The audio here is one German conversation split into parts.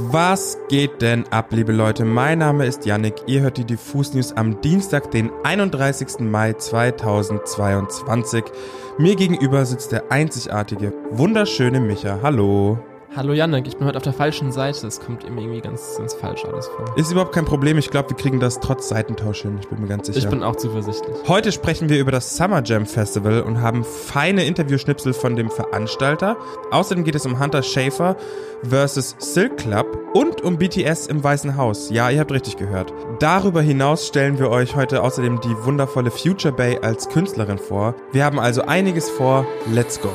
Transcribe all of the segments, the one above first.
Was geht denn ab, liebe Leute? Mein Name ist Yannick. Ihr hört die Diffus News am Dienstag, den 31. Mai 2022. Mir gegenüber sitzt der einzigartige, wunderschöne Micha. Hallo. Hallo Janik, ich bin heute auf der falschen Seite. Es kommt irgendwie ganz, ganz falsch alles vor. Ist überhaupt kein Problem. Ich glaube, wir kriegen das trotz Seitentausch hin. Ich bin mir ganz sicher. Ich bin auch zuversichtlich. Heute sprechen wir über das Summer Jam Festival und haben feine Interviewschnipsel von dem Veranstalter. Außerdem geht es um Hunter Schafer versus Silk Club und um BTS im Weißen Haus. Ja, ihr habt richtig gehört. Darüber hinaus stellen wir euch heute außerdem die wundervolle Future Bay als Künstlerin vor. Wir haben also einiges vor. Let's go.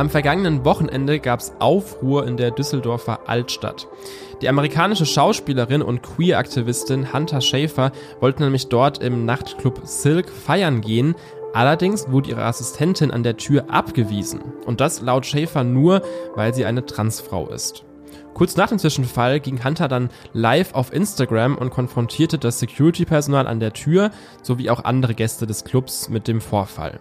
Am vergangenen Wochenende gab es Aufruhr in der Düsseldorfer Altstadt. Die amerikanische Schauspielerin und Queer-Aktivistin Hunter Schafer wollte nämlich dort im Nachtclub Silk feiern gehen, Allerdings wurde ihre Assistentin an der Tür abgewiesen. Und das laut Schafer nur, weil sie eine Transfrau ist. Kurz nach dem Zwischenfall ging Hunter dann live auf Instagram und konfrontierte das Security-Personal an der Tür sowie auch andere Gäste des Clubs mit dem Vorfall.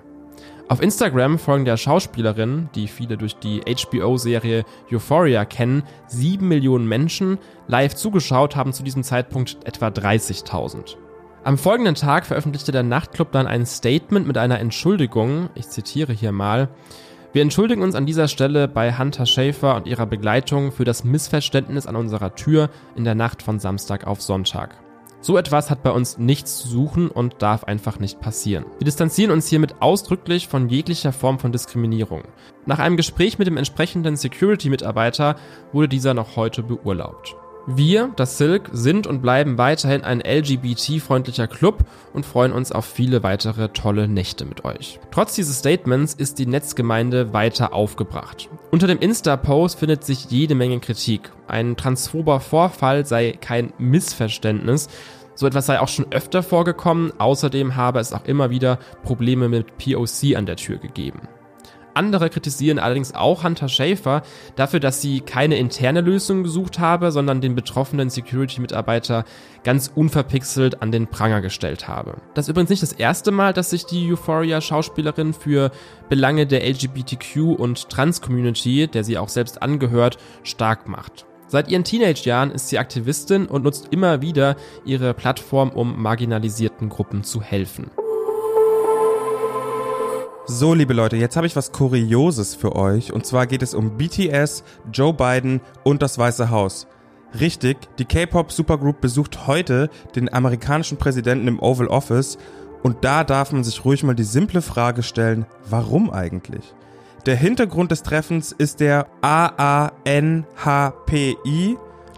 Auf Instagram folgen der Schauspielerin, die viele durch die HBO-Serie Euphoria kennen, sieben Millionen Menschen. Live zugeschaut haben zu diesem Zeitpunkt etwa 30.000. Am folgenden Tag veröffentlichte der Nachtclub dann ein Statement mit einer Entschuldigung. Ich zitiere hier mal. Wir entschuldigen uns an dieser Stelle bei Hunter Schafer und ihrer Begleitung für das Missverständnis an unserer Tür in der Nacht von Samstag auf Sonntag. So etwas hat bei uns nichts zu suchen und darf einfach nicht passieren. Wir distanzieren uns hiermit ausdrücklich von jeglicher Form von Diskriminierung. Nach einem Gespräch mit dem entsprechenden Security-Mitarbeiter wurde dieser noch heute beurlaubt. Wir, das Silk, sind und bleiben weiterhin ein LGBT-freundlicher Club und freuen uns auf viele weitere tolle Nächte mit euch. Trotz dieses Statements ist die Netzgemeinde weiter aufgebracht. Unter dem Insta-Post findet sich jede Menge Kritik. Ein transphober Vorfall sei kein Missverständnis, so etwas sei auch schon öfter vorgekommen. Außerdem habe es auch immer wieder Probleme mit POC an der Tür gegeben. Andere kritisieren allerdings auch Hunter Schafer dafür, dass sie keine interne Lösung gesucht habe, sondern den betroffenen Security-Mitarbeiter ganz unverpixelt an den Pranger gestellt habe. Das ist übrigens nicht das erste Mal, dass sich die Euphoria-Schauspielerin für Belange der LGBTQ- und Trans-Community, der sie auch selbst angehört, stark macht. Seit ihren Teenage-Jahren ist sie Aktivistin und nutzt immer wieder ihre Plattform, um marginalisierten Gruppen zu helfen. So, liebe Leute, jetzt habe ich was Kurioses für euch. Und zwar geht es um BTS, Joe Biden und das Weiße Haus. Richtig, die K-Pop-Supergroup besucht heute den amerikanischen Präsidenten im Oval Office. Und da darf man sich ruhig mal die simple Frage stellen, warum eigentlich? Der Hintergrund des Treffens ist der AANHPI.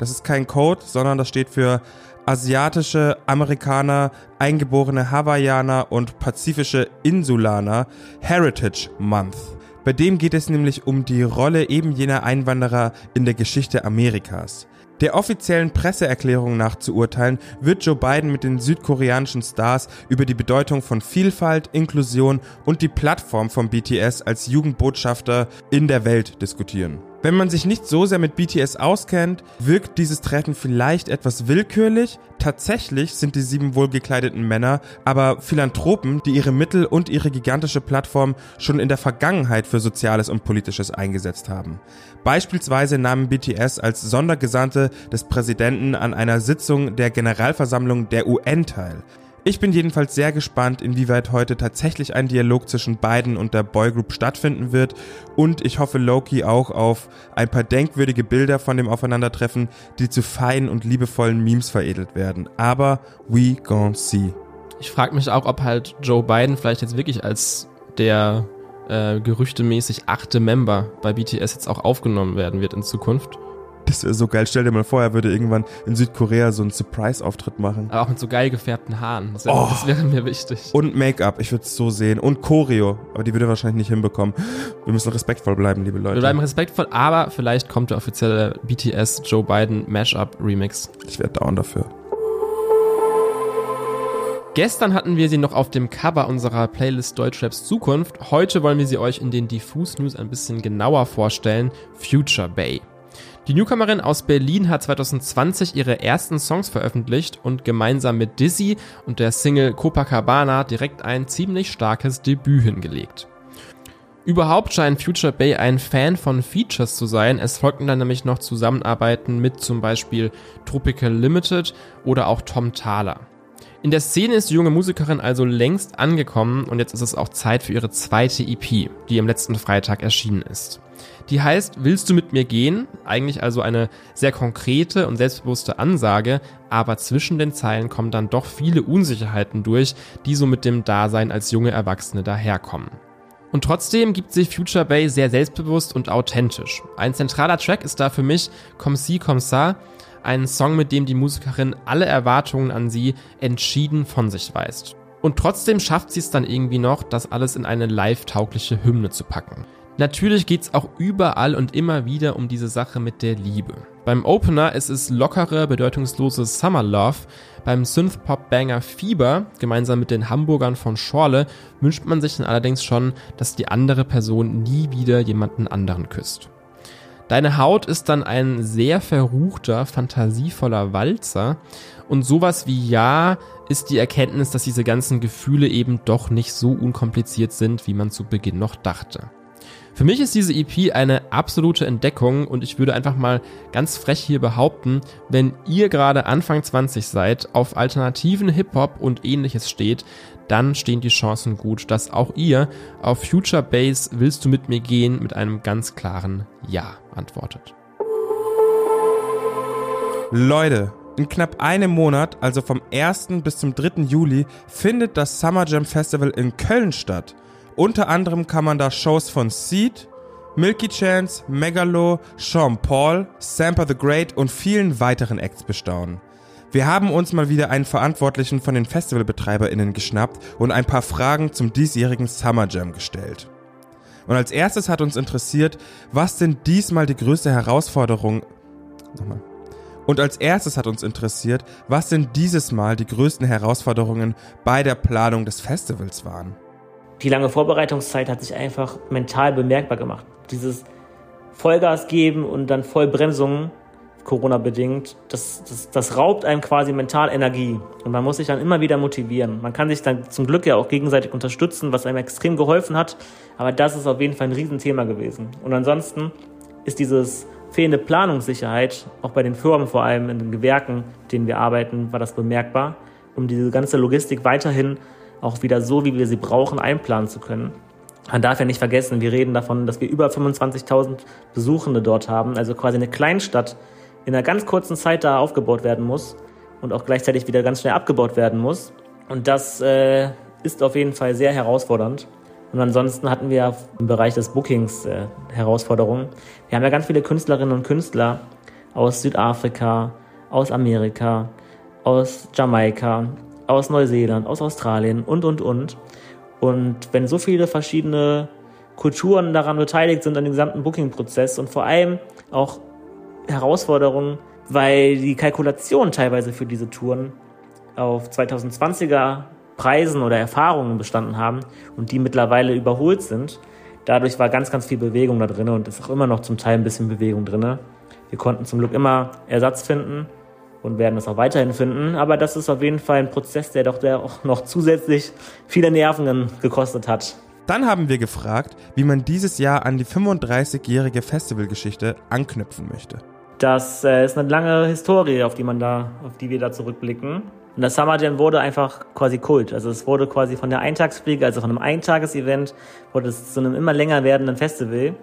Das ist kein Code, sondern das steht für asiatische Amerikaner, eingeborene Hawaiianer und pazifische Insulaner Heritage Month. Bei dem geht es nämlich um die Rolle eben jener Einwanderer in der Geschichte Amerikas. Der offiziellen Presseerklärung nach zu urteilen, wird Joe Biden mit den südkoreanischen Stars über die Bedeutung von Vielfalt, Inklusion und die Plattform von BTS als Jugendbotschafter in der Welt diskutieren. Wenn man sich nicht so sehr mit BTS auskennt, wirkt dieses Treffen vielleicht etwas willkürlich. Tatsächlich sind die sieben wohlgekleideten Männer aber Philanthropen, die ihre Mittel und ihre gigantische Plattform schon in der Vergangenheit für Soziales und Politisches eingesetzt haben. Beispielsweise nahmen BTS als Sondergesandte des Präsidenten an einer Sitzung der Generalversammlung der UN teil. Ich bin jedenfalls sehr gespannt, inwieweit heute tatsächlich ein Dialog zwischen beiden und der Boygroup stattfinden wird und ich hoffe Loki auch auf ein paar denkwürdige Bilder von dem Aufeinandertreffen, die zu feinen und liebevollen Memes veredelt werden. Aber we gon' see. Ich frage mich auch, ob halt Joe Biden vielleicht jetzt wirklich als der äh, gerüchtemäßig achte Member bei BTS jetzt auch aufgenommen werden wird in Zukunft. Das wäre so geil. Stell dir mal vor, er würde irgendwann in Südkorea so einen Surprise-Auftritt machen. Aber auch mit so geil gefärbten Haaren. Das, wär, oh. das wäre mir wichtig. Und Make-up, ich würde es so sehen. Und Choreo, aber die würde er wahrscheinlich nicht hinbekommen. Wir müssen respektvoll bleiben, liebe Leute. Wir bleiben respektvoll, aber vielleicht kommt der offizielle BTS Joe Biden Mashup Remix. Ich wäre down dafür. Gestern hatten wir sie noch auf dem Cover unserer Playlist Deutschraps Zukunft. Heute wollen wir sie euch in den Diffus News ein bisschen genauer vorstellen. Future Bay. Die Newcomerin aus Berlin hat 2020 ihre ersten Songs veröffentlicht und gemeinsam mit Dizzy und der Single Copacabana direkt ein ziemlich starkes Debüt hingelegt. Überhaupt scheint Future Bay ein Fan von Features zu sein. Es folgten dann nämlich noch Zusammenarbeiten mit zum Beispiel Tropical Limited oder auch Tom Thaler. In der Szene ist die junge Musikerin also längst angekommen und jetzt ist es auch Zeit für ihre zweite EP, die am letzten Freitag erschienen ist. Die heißt Willst du mit mir gehen? Eigentlich also eine sehr konkrete und selbstbewusste Ansage, aber zwischen den Zeilen kommen dann doch viele Unsicherheiten durch, die so mit dem Dasein als junge Erwachsene daherkommen. Und trotzdem gibt sich Future Bay sehr selbstbewusst und authentisch. Ein zentraler Track ist da für mich Comme si, comme ça, ein Song, mit dem die Musikerin alle Erwartungen an sie entschieden von sich weist. Und trotzdem schafft sie es dann irgendwie noch, das alles in eine live-taugliche Hymne zu packen. Natürlich geht's auch überall und immer wieder um diese Sache mit der Liebe. Beim Opener ist es lockere, bedeutungslose Summer Love. Beim Synth-Pop-Banger Fieber, gemeinsam mit den Hamburgern von Schorle, wünscht man sich dann allerdings schon, dass die andere Person nie wieder jemanden anderen küsst. Deine Haut ist dann ein sehr verruchter, fantasievoller Walzer. Und sowas wie Ja ist die Erkenntnis, dass diese ganzen Gefühle eben doch nicht so unkompliziert sind, wie man zu Beginn noch dachte. Für mich ist diese EP eine absolute Entdeckung und ich würde einfach mal ganz frech hier behaupten, wenn ihr gerade Anfang 20 seid, auf alternativen Hip-Hop und ähnliches steht, dann stehen die Chancen gut, dass auch ihr auf Future Base Willst du mit mir gehen mit einem ganz klaren Ja antwortet. Leute, in knapp einem Monat, also vom 1. bis zum 3. Juli, findet das Summer Jam Festival in Köln statt. Unter anderem kann man da Shows von Seed, Milky Chance, Megalo, Sean Paul, Samper the Great und vielen weiteren Acts bestaunen. Wir haben uns mal wieder einen Verantwortlichen von den FestivalbetreiberInnen geschnappt und ein paar Fragen zum diesjährigen Summer Jam gestellt. Und als erstes hat uns interessiert, was denn diesmal die größte Herausforderung. Nochmal. Und als erstes hat uns interessiert, was denn dieses Mal die größten Herausforderungen bei der Planung des Festivals waren die lange Vorbereitungszeit hat sich einfach mental bemerkbar gemacht. Dieses Vollgas geben und dann Vollbremsung, Corona-bedingt, das, das, das raubt einem quasi mental Energie. Und man muss sich dann immer wieder motivieren. Man kann sich dann zum Glück ja auch gegenseitig unterstützen, was einem extrem geholfen hat. Aber das ist auf jeden Fall ein Riesenthema gewesen. Und ansonsten ist dieses fehlende Planungssicherheit, auch bei den Firmen vor allem, in den Gewerken, denen wir arbeiten, war das bemerkbar, um diese ganze Logistik weiterhin auch wieder so, wie wir sie brauchen, einplanen zu können. Man darf ja nicht vergessen, wir reden davon, dass wir über 25.000 Besuchende dort haben, also quasi eine Kleinstadt in einer ganz kurzen Zeit da aufgebaut werden muss und auch gleichzeitig wieder ganz schnell abgebaut werden muss. Und das äh, ist auf jeden Fall sehr herausfordernd. Und ansonsten hatten wir im Bereich des Bookings äh, Herausforderungen. Wir haben ja ganz viele Künstlerinnen und Künstler aus Südafrika, aus Amerika, aus Jamaika, aus Neuseeland, aus Australien und, und, und. Und wenn so viele verschiedene Kulturen daran beteiligt sind, an dem gesamten Booking-Prozess und vor allem auch Herausforderungen, weil die Kalkulation teilweise für diese Touren auf 2020er Preisen oder Erfahrungen bestanden haben und die mittlerweile überholt sind. Dadurch war ganz, ganz viel Bewegung da drin und ist auch immer noch zum Teil ein bisschen Bewegung drin. Wir konnten zum Glück immer Ersatz finden und werden das auch weiterhin finden. Aber das ist auf jeden Fall ein Prozess, der doch der auch noch zusätzlich viele Nerven gekostet hat. Dann haben wir gefragt, wie man dieses Jahr an die 35-jährige Festivalgeschichte anknüpfen möchte. Das äh, ist eine lange Historie, auf die man da, auf die wir da zurückblicken. Und das Summer Jam wurde einfach quasi Kult. Also es wurde quasi von der Eintagsfliege, also von einem Eintagesevent, wurde es zu einem immer länger werdenden Festival.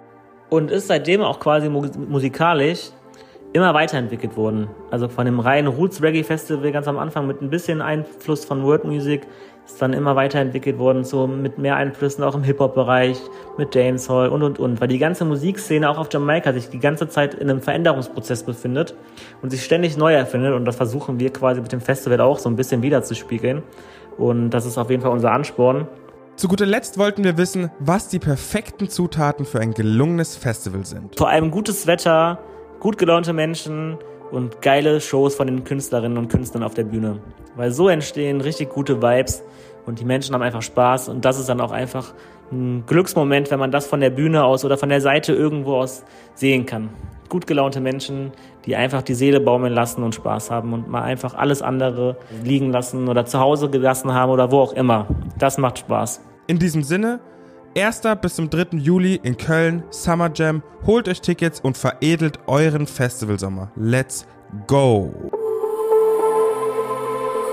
Und ist seitdem auch quasi musikalisch immer weiterentwickelt wurden. Also von dem reinen Roots Reggae Festival ganz am Anfang mit ein bisschen Einfluss von World Music ist dann immer weiterentwickelt worden, so mit mehr Einflüssen auch im Hip-Hop-Bereich, mit Dancehall und und und, weil die ganze Musikszene auch auf Jamaika sich die ganze Zeit in einem Veränderungsprozess befindet und sich ständig neu erfindet und das versuchen wir quasi mit dem Festival auch so ein bisschen wiederzuspiegeln und das ist auf jeden Fall unser Ansporn. Zu guter Letzt wollten wir wissen, was die perfekten Zutaten für ein gelungenes Festival sind. Vor allem gutes Wetter, gut gelaunte Menschen und geile Shows von den Künstlerinnen und Künstlern auf der Bühne. Weil so entstehen richtig gute Vibes und die Menschen haben einfach Spaß und das ist dann auch einfach ein Glücksmoment, wenn man das von der Bühne aus oder von der Seite irgendwo aus sehen kann. gut gelaunte Menschen, die einfach die Seele baumeln lassen und Spaß haben und mal einfach alles andere liegen lassen oder zu Hause gelassen haben oder wo auch immer. Das macht Spaß. In diesem Sinne, 1. bis zum 3. Juli in Köln, Summer Jam. Holt euch Tickets und veredelt euren Festivalsommer. Let's go!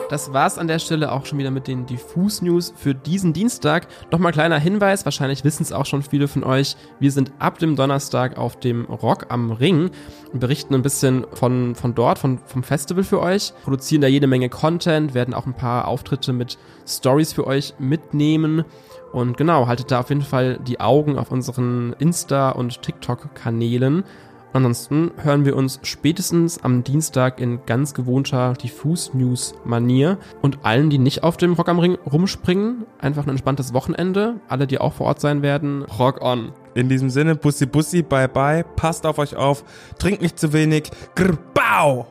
Das war's an der Stelle auch schon wieder mit den Diffus News für diesen Dienstag. Nochmal kleiner Hinweis, wahrscheinlich wissen es auch schon viele von euch. Wir sind ab dem Donnerstag auf dem Rock am Ring und berichten ein bisschen von, von dort, von, vom Festival für euch. Produzieren da jede Menge Content, werden auch ein paar Auftritte mit Stories für euch mitnehmen. Und genau, haltet da auf jeden Fall die Augen auf unseren Insta- und TikTok-Kanälen. Ansonsten hören wir uns spätestens am Dienstag in ganz gewohnter Diffus-News-Manier. Und allen, die nicht auf dem Rock am Ring rumspringen, einfach ein entspanntes Wochenende. Alle, die auch vor Ort sein werden, Rock on. In diesem Sinne, Bussi Bussi, bye bye, passt auf euch auf, trinkt nicht zu wenig, grr, bau!